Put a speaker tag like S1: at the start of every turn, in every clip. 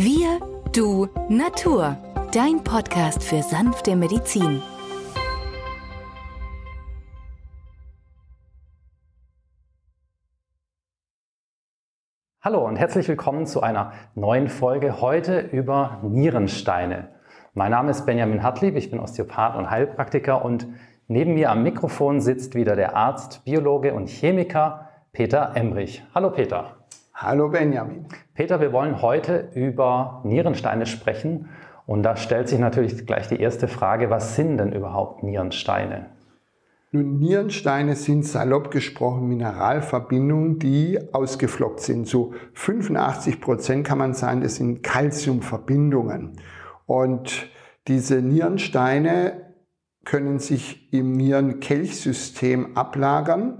S1: Wir, du, Natur. Dein Podcast für sanfte Medizin.
S2: Hallo und herzlich willkommen zu einer neuen Folge heute über Nierensteine. Mein Name ist Benjamin Hartlieb, ich bin Osteopath und Heilpraktiker und neben mir am Mikrofon sitzt wieder der Arzt, Biologe und Chemiker Peter Emrich. Hallo Peter.
S3: Hallo Benjamin.
S2: Peter, wir wollen heute über Nierensteine sprechen. Und da stellt sich natürlich gleich die erste Frage, was sind denn überhaupt Nierensteine?
S3: Nun, Nierensteine sind salopp gesprochen Mineralverbindungen, die ausgeflockt sind. So 85 Prozent kann man sagen, das sind Calciumverbindungen. Und diese Nierensteine können sich im Nierenkelchsystem ablagern.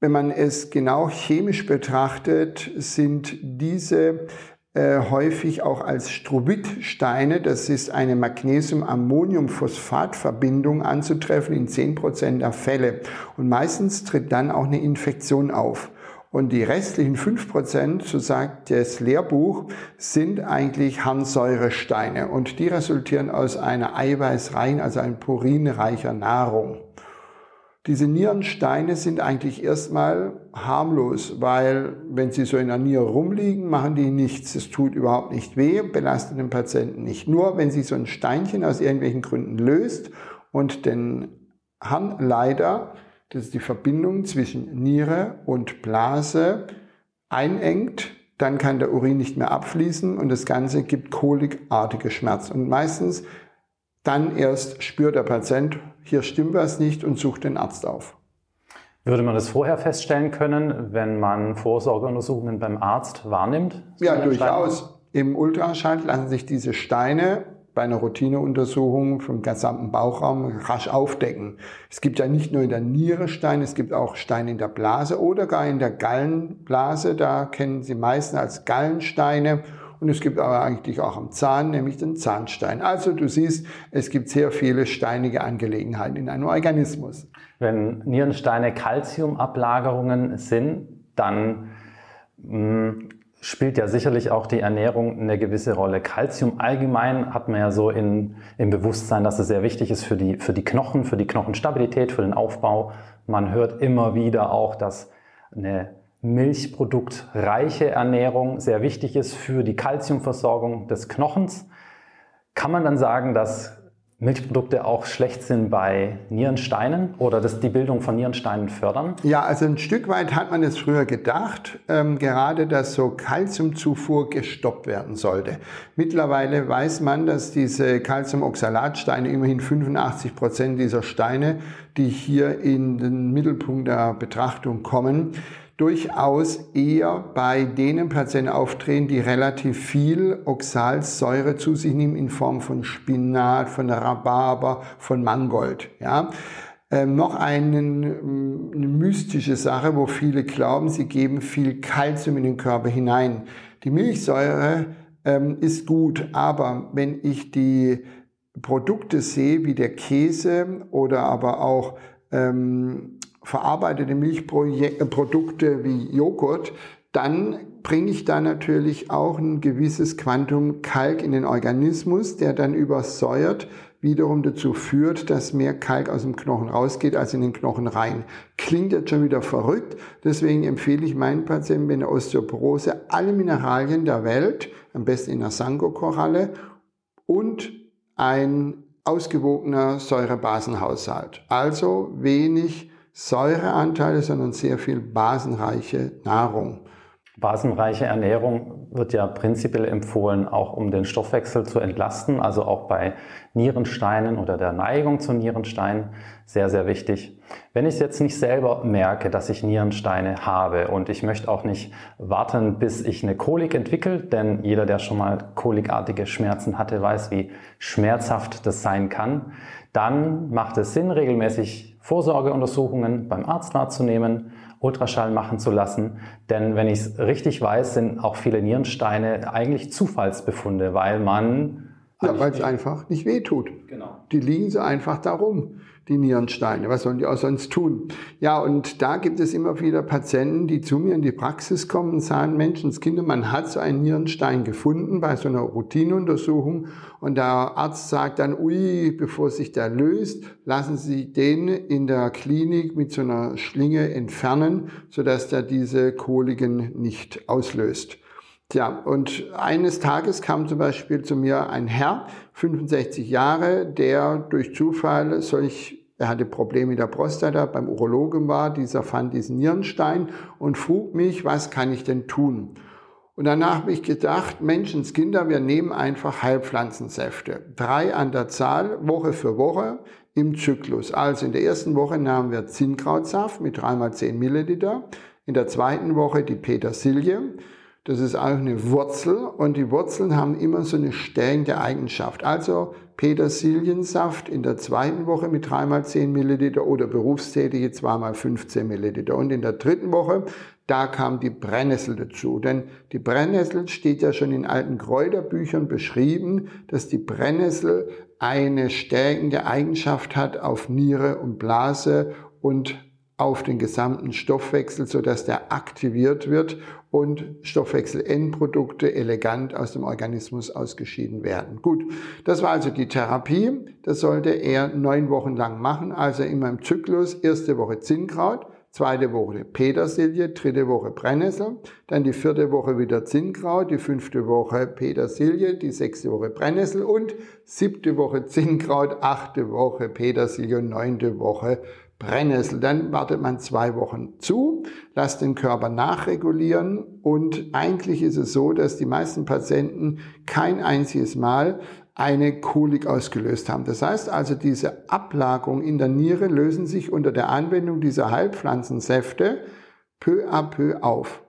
S3: Wenn man es genau chemisch betrachtet, sind diese äh, häufig auch als Strobitsteine, das ist eine Magnesium-Ammonium-Phosphat-Verbindung anzutreffen in 10% der Fälle. Und meistens tritt dann auch eine Infektion auf. Und die restlichen 5%, so sagt das Lehrbuch, sind eigentlich Harnsäuresteine. Und die resultieren aus einer eiweißreichen, also ein purinreicher Nahrung. Diese Nierensteine sind eigentlich erstmal harmlos, weil wenn sie so in der Niere rumliegen, machen die nichts. Es tut überhaupt nicht weh, belastet den Patienten nicht. Nur wenn sich so ein Steinchen aus irgendwelchen Gründen löst und den Harnleiter, das ist die Verbindung zwischen Niere und Blase, einengt, dann kann der Urin nicht mehr abfließen und das Ganze gibt kolikartige Schmerz. Und meistens dann erst spürt der Patient, hier stimmt was nicht und sucht den Arzt auf.
S2: Würde man das vorher feststellen können, wenn man Vorsorgeuntersuchungen beim Arzt wahrnimmt?
S3: Ja, durchaus. Im Ultraschall lassen sich diese Steine bei einer Routineuntersuchung vom gesamten Bauchraum rasch aufdecken. Es gibt ja nicht nur in der Niere Steine, es gibt auch Steine in der Blase oder gar in der Gallenblase. Da kennen Sie meistens als Gallensteine und es gibt aber eigentlich auch am Zahn, nämlich den Zahnstein. Also du siehst, es gibt sehr viele steinige Angelegenheiten in einem Organismus.
S2: Wenn Nierensteine Calciumablagerungen sind, dann hm, spielt ja sicherlich auch die Ernährung eine gewisse Rolle. Calcium allgemein hat man ja so in, im Bewusstsein, dass es sehr wichtig ist für die, für die Knochen, für die Knochenstabilität, für den Aufbau. Man hört immer wieder auch, dass eine milchproduktreiche Ernährung sehr wichtig ist für die Kalziumversorgung des Knochens. Kann man dann sagen, dass Milchprodukte auch schlecht sind bei Nierensteinen oder dass die Bildung von Nierensteinen fördern?
S3: Ja, also ein Stück weit hat man es früher gedacht, ähm, gerade dass so Kalziumzufuhr gestoppt werden sollte. Mittlerweile weiß man, dass diese Calciumoxalatsteine, immerhin 85 Prozent dieser Steine, die hier in den Mittelpunkt der Betrachtung kommen, durchaus eher bei denen Patienten auftreten, die relativ viel Oxalsäure zu sich nehmen in Form von Spinat, von Rhabarber, von Mangold. Ja. Ähm, noch einen, ähm, eine mystische Sache, wo viele glauben, sie geben viel Kalzium in den Körper hinein. Die Milchsäure ähm, ist gut, aber wenn ich die Produkte sehe, wie der Käse oder aber auch ähm, verarbeitete Milchprodukte wie Joghurt, dann bringe ich da natürlich auch ein gewisses Quantum Kalk in den Organismus, der dann übersäuert, wiederum dazu führt, dass mehr Kalk aus dem Knochen rausgeht als in den Knochen rein. Klingt jetzt schon wieder verrückt, deswegen empfehle ich meinen Patienten mit einer Osteoporose alle Mineralien der Welt, am besten in einer Sango-Koralle und ein ausgewogener Säurebasenhaushalt. Also wenig Säureanteile, sondern sehr viel basenreiche Nahrung.
S2: Basenreiche Ernährung wird ja prinzipiell empfohlen, auch um den Stoffwechsel zu entlasten, also auch bei Nierensteinen oder der Neigung zu Nierensteinen sehr, sehr wichtig. Wenn ich jetzt nicht selber merke, dass ich Nierensteine habe und ich möchte auch nicht warten, bis ich eine Kolik entwickle, denn jeder, der schon mal kolikartige Schmerzen hatte, weiß, wie schmerzhaft das sein kann, dann macht es Sinn, regelmäßig Vorsorgeuntersuchungen beim Arzt wahrzunehmen, Ultraschall machen zu lassen. Denn wenn ich es richtig weiß, sind auch viele Nierensteine eigentlich Zufallsbefunde, weil man
S3: Ja, weil es einfach nicht wehtut.
S2: Genau.
S3: Die liegen so einfach darum die Nierensteine. Was sollen die auch sonst tun? Ja, und da gibt es immer wieder Patienten, die zu mir in die Praxis kommen und sagen, Menschenskinder, man hat so einen Nierenstein gefunden bei so einer Routineuntersuchung und der Arzt sagt dann, ui, bevor sich der löst, lassen Sie den in der Klinik mit so einer Schlinge entfernen, sodass der diese Koliken nicht auslöst. Tja, und eines Tages kam zum Beispiel zu mir ein Herr, 65 Jahre, der durch Zufall solch er hatte Probleme mit der Prostata, beim Urologen war, dieser fand diesen Nierenstein und frug mich, was kann ich denn tun? Und danach habe ich gedacht, Menschenskinder, wir nehmen einfach Heilpflanzensäfte. Drei an der Zahl, Woche für Woche im Zyklus. Also in der ersten Woche nahmen wir Zinnkrautsaft mit dreimal zehn Milliliter. In der zweiten Woche die Petersilie. Das ist auch eine Wurzel und die Wurzeln haben immer so eine stärkende Eigenschaft. Also Petersiliensaft in der zweiten Woche mit dreimal 10 Milliliter oder berufstätige zweimal 15 Milliliter. Und in der dritten Woche, da kam die Brennnessel dazu. Denn die Brennnessel steht ja schon in alten Kräuterbüchern beschrieben, dass die Brennnessel eine stärkende Eigenschaft hat auf Niere und Blase und auf den gesamten Stoffwechsel, sodass der aktiviert wird und Stoffwechselendprodukte elegant aus dem Organismus ausgeschieden werden. Gut, das war also die Therapie. Das sollte er neun Wochen lang machen, also immer im Zyklus. Erste Woche Zinnkraut, zweite Woche Petersilie, dritte Woche Brennnessel, dann die vierte Woche wieder Zinnkraut, die fünfte Woche Petersilie, die sechste Woche Brennnessel und siebte Woche Zinnkraut, achte Woche Petersilie und neunte Woche Brennnessel. Dann wartet man zwei Wochen zu, lässt den Körper nachregulieren und eigentlich ist es so, dass die meisten Patienten kein einziges Mal eine Kolik ausgelöst haben. Das heißt also, diese Ablagerungen in der Niere lösen sich unter der Anwendung dieser Heilpflanzensäfte peu à peu auf.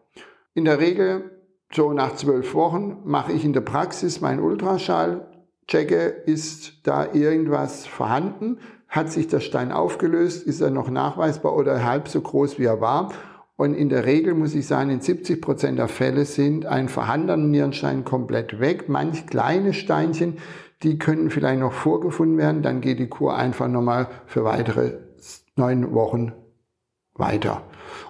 S3: In der Regel, so nach zwölf Wochen, mache ich in der Praxis meinen Ultraschall, checke, ist da irgendwas vorhanden, hat sich der Stein aufgelöst? Ist er noch nachweisbar oder halb so groß, wie er war? Und in der Regel muss ich sagen, in 70 Prozent der Fälle sind ein vorhandener Nierenstein komplett weg. Manch kleine Steinchen, die können vielleicht noch vorgefunden werden. Dann geht die Kur einfach nochmal für weitere neun Wochen weiter.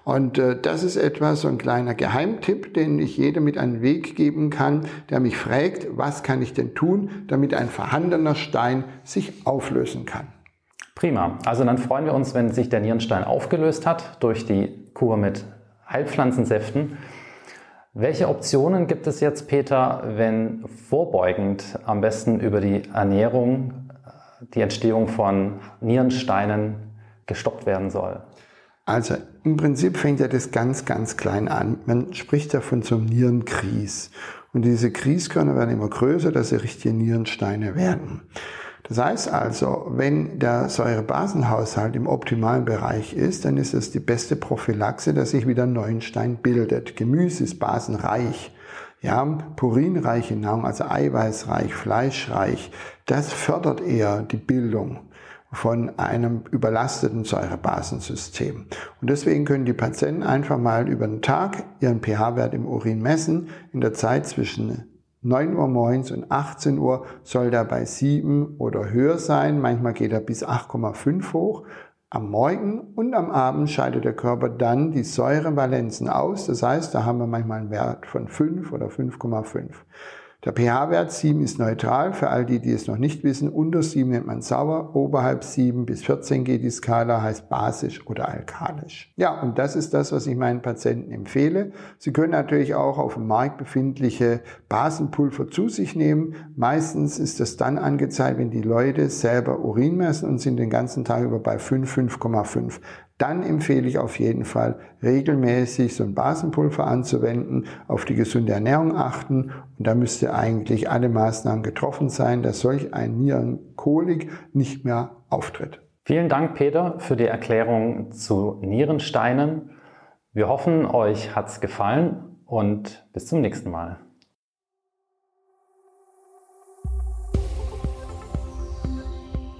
S3: Und äh, das ist etwas, so ein kleiner Geheimtipp, den ich jedem mit einen Weg geben kann, der mich fragt, was kann ich denn tun, damit ein vorhandener Stein sich auflösen kann.
S2: Prima. Also dann freuen wir uns, wenn sich der Nierenstein aufgelöst hat durch die Kur mit Heilpflanzensäften. Welche Optionen gibt es jetzt, Peter, wenn vorbeugend am besten über die Ernährung die Entstehung von Nierensteinen gestoppt werden soll?
S3: Also im Prinzip fängt ja das ganz, ganz klein an. Man spricht ja von so einem Nierenkries. Und diese Krieskörner werden immer größer, dass sie richtige Nierensteine werden. Das heißt also, wenn der Säurebasenhaushalt im optimalen Bereich ist, dann ist es die beste Prophylaxe, dass sich wieder ein neuen Stein bildet. Gemüse ist basenreich. Ja, purinreiche Nahrung, also eiweißreich, fleischreich, das fördert eher die Bildung von einem überlasteten Säurebasensystem. Und deswegen können die Patienten einfach mal über den Tag ihren pH-Wert im Urin messen, in der Zeit zwischen 9 Uhr morgens und 18 Uhr soll der bei 7 oder höher sein. Manchmal geht er bis 8,5 hoch. Am Morgen und am Abend scheidet der Körper dann die Säurevalenzen aus. Das heißt, da haben wir manchmal einen Wert von 5 oder 5,5. Der pH-Wert 7 ist neutral. Für all die, die es noch nicht wissen, unter 7 nennt man sauer, oberhalb 7 bis 14 geht die Skala, heißt basisch oder alkalisch. Ja, und das ist das, was ich meinen Patienten empfehle. Sie können natürlich auch auf dem Markt befindliche Basenpulver zu sich nehmen. Meistens ist das dann angezeigt, wenn die Leute selber Urin messen und sind den ganzen Tag über bei 5, 5,5 dann empfehle ich auf jeden Fall regelmäßig so ein Basenpulver anzuwenden, auf die gesunde Ernährung achten und da müsste eigentlich alle Maßnahmen getroffen sein, dass solch ein Nierenkolik nicht mehr auftritt.
S2: Vielen Dank, Peter, für die Erklärung zu Nierensteinen. Wir hoffen, euch hat es gefallen und bis zum nächsten Mal.